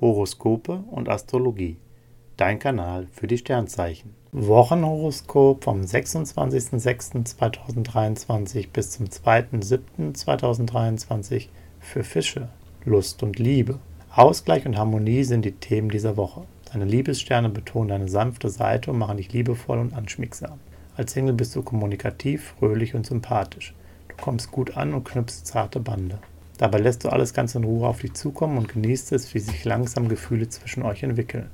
Horoskope und Astrologie. Dein Kanal für die Sternzeichen. Wochenhoroskop vom 26.06.2023 bis zum 2.07.2023 für Fische. Lust und Liebe. Ausgleich und Harmonie sind die Themen dieser Woche. Deine Liebessterne betonen deine sanfte Seite und machen dich liebevoll und anschmiegsam. Als Single bist du kommunikativ, fröhlich und sympathisch. Du kommst gut an und knüpfst zarte Bande. Dabei lässt du alles ganz in Ruhe auf dich zukommen und genießt es, wie sich langsam Gefühle zwischen euch entwickeln.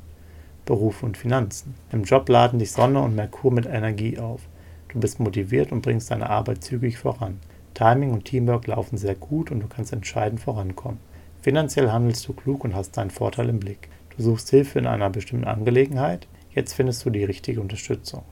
Beruf und Finanzen. Im Job laden dich Sonne und Merkur mit Energie auf. Du bist motiviert und bringst deine Arbeit zügig voran. Timing und Teamwork laufen sehr gut und du kannst entscheidend vorankommen. Finanziell handelst du klug und hast deinen Vorteil im Blick. Du suchst Hilfe in einer bestimmten Angelegenheit. Jetzt findest du die richtige Unterstützung.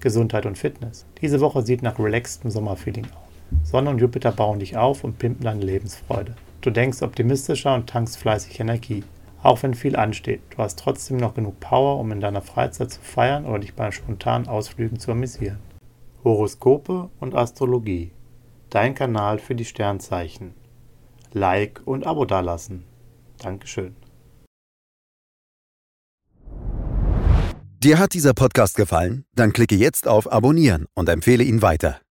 Gesundheit und Fitness. Diese Woche sieht nach relaxedem Sommerfeeling aus. Sonne und Jupiter bauen dich auf und pimpen deine Lebensfreude. Du denkst optimistischer und tankst fleißig Energie. Auch wenn viel ansteht, du hast trotzdem noch genug Power, um in deiner Freizeit zu feiern oder dich bei spontanen Ausflügen zu amüsieren. Horoskope und Astrologie. Dein Kanal für die Sternzeichen. Like und Abo dalassen. Dankeschön. Dir hat dieser Podcast gefallen? Dann klicke jetzt auf Abonnieren und empfehle ihn weiter.